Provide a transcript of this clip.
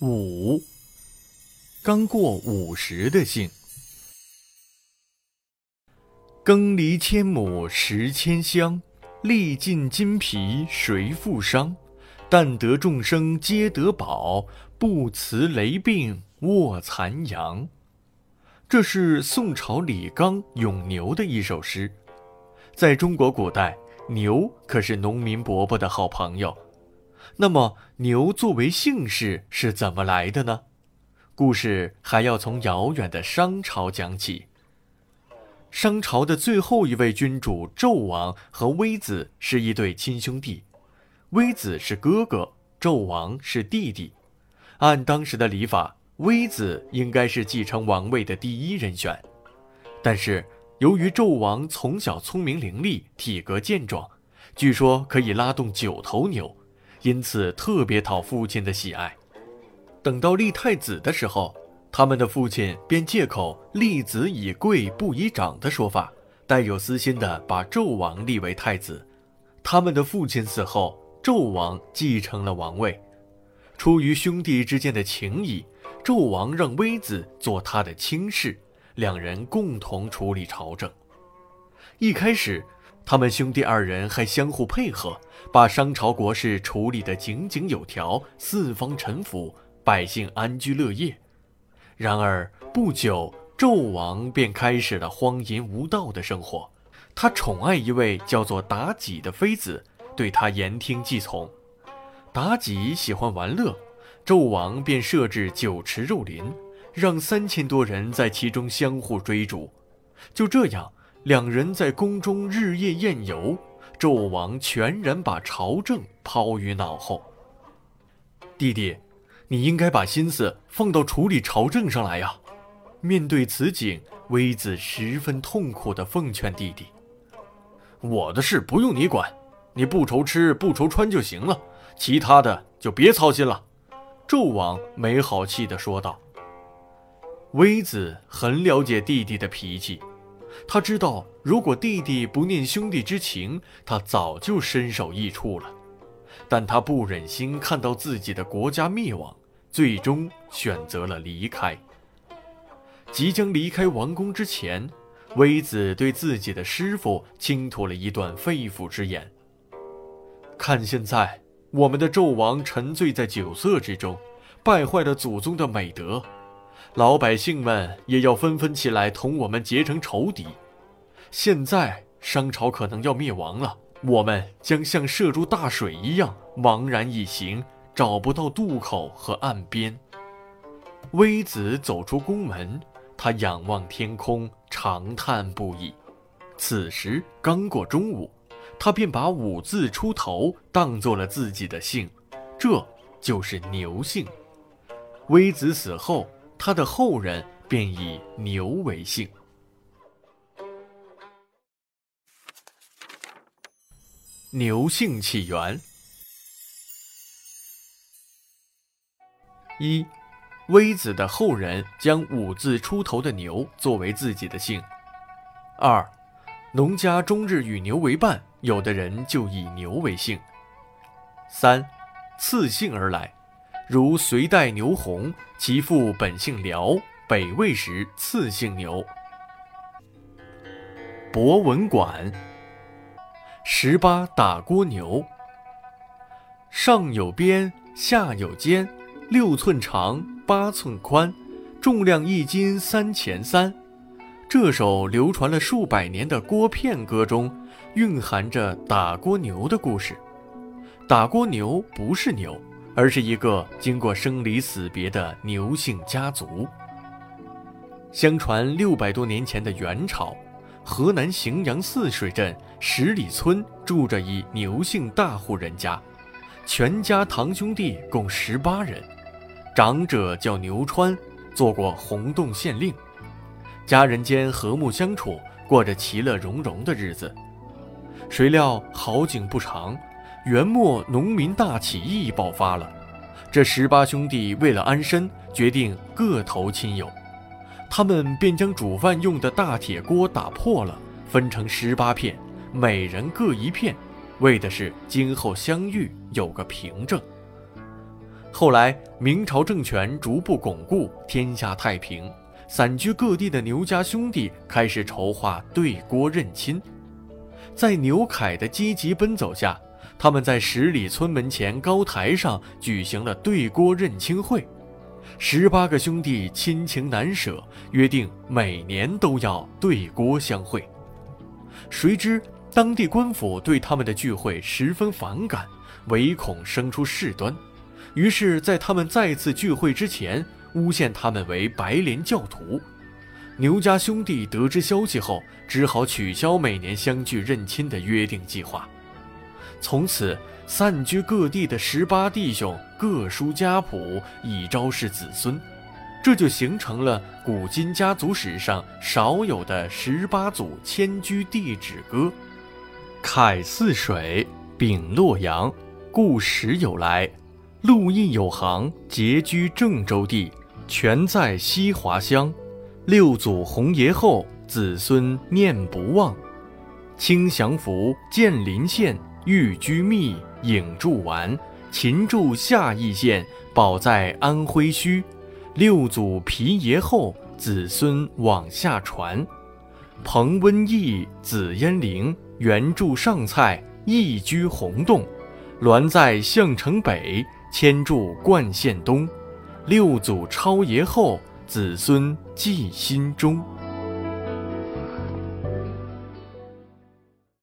五，刚过五十的姓。耕犁千亩食千香，历尽筋疲谁负伤？但得众生皆得饱，不辞雷病卧残阳。这是宋朝李纲咏牛的一首诗。在中国古代，牛可是农民伯伯的好朋友。那么，牛作为姓氏是怎么来的呢？故事还要从遥远的商朝讲起。商朝的最后一位君主纣王和微子是一对亲兄弟，微子是哥哥，纣王是弟弟。按当时的礼法，微子应该是继承王位的第一人选。但是由于纣王从小聪明伶俐，体格健壮，据说可以拉动九头牛，因此特别讨父亲的喜爱。等到立太子的时候，他们的父亲便借口“立子以贵，不以长”的说法，带有私心的把纣王立为太子。他们的父亲死后，纣王继承了王位。出于兄弟之间的情谊，纣王让微子做他的亲事，两人共同处理朝政。一开始，他们兄弟二人还相互配合，把商朝国事处理得井井有条，四方臣服，百姓安居乐业。然而不久，纣王便开始了荒淫无道的生活。他宠爱一位叫做妲己的妃子，对她言听计从。妲己喜欢玩乐，纣王便设置酒池肉林，让三千多人在其中相互追逐。就这样，两人在宫中日夜宴游，纣王全然把朝政抛于脑后。弟弟。你应该把心思放到处理朝政上来呀！面对此景，微子十分痛苦地奉劝弟弟：“我的事不用你管，你不愁吃不愁穿就行了，其他的就别操心了。”纣王没好气地说道。微子很了解弟弟的脾气，他知道如果弟弟不念兄弟之情，他早就身首异处了。但他不忍心看到自己的国家灭亡，最终选择了离开。即将离开王宫之前，微子对自己的师傅倾吐了一段肺腑之言：“看现在，我们的纣王沉醉在酒色之中，败坏了祖宗的美德，老百姓们也要纷纷起来同我们结成仇敌。现在，商朝可能要灭亡了。”我们将像射入大水一样茫然一行，找不到渡口和岸边。微子走出宫门，他仰望天空，长叹不已。此时刚过中午，他便把五字出头当做了自己的姓，这就是牛姓。微子死后，他的后人便以牛为姓。牛姓起源：一，微子的后人将五字出头的牛作为自己的姓；二，农家终日与牛为伴，有的人就以牛为姓；三，赐姓而来，如隋代牛弘，其父本姓辽，北魏时赐姓牛。博文馆。十八打锅牛，上有边，下有尖，六寸长，八寸宽，重量一斤三钱三。这首流传了数百年的锅片歌中，蕴含着打锅牛的故事。打锅牛不是牛，而是一个经过生离死别的牛姓家族。相传六百多年前的元朝。河南荥阳泗水镇十里村住着一牛姓大户人家，全家堂兄弟共十八人，长者叫牛川，做过洪洞县令，家人间和睦相处，过着其乐融融的日子。谁料好景不长，元末农民大起义爆发了，这十八兄弟为了安身，决定各投亲友。他们便将煮饭用的大铁锅打破了，分成十八片，每人各一片，为的是今后相遇有个凭证。后来，明朝政权逐步巩固，天下太平，散居各地的牛家兄弟开始筹划对锅认亲。在牛凯的积极奔走下，他们在十里村门前高台上举行了对郭认亲会。十八个兄弟亲情难舍，约定每年都要对郭相会。谁知当地官府对他们的聚会十分反感，唯恐生出事端，于是，在他们再次聚会之前，诬陷他们为白莲教徒。牛家兄弟得知消息后，只好取消每年相聚认亲的约定计划。从此，散居各地的十八弟兄各书家谱，以昭示子孙，这就形成了古今家族史上少有的十八祖迁居地址歌。凯泗水，丙洛阳，故时有来，陆印有行，结居郑州地，全在西华乡。六祖弘爷后，子孙念不忘。清祥符，建林县，寓居密，影住完。秦住下邑县，保在安徽墟。六祖皮爷后，子孙往下传。彭温义，子燕陵，原住上蔡，易居洪洞。栾在项城北，迁住冠县东。六祖超爷后。子孙记心中。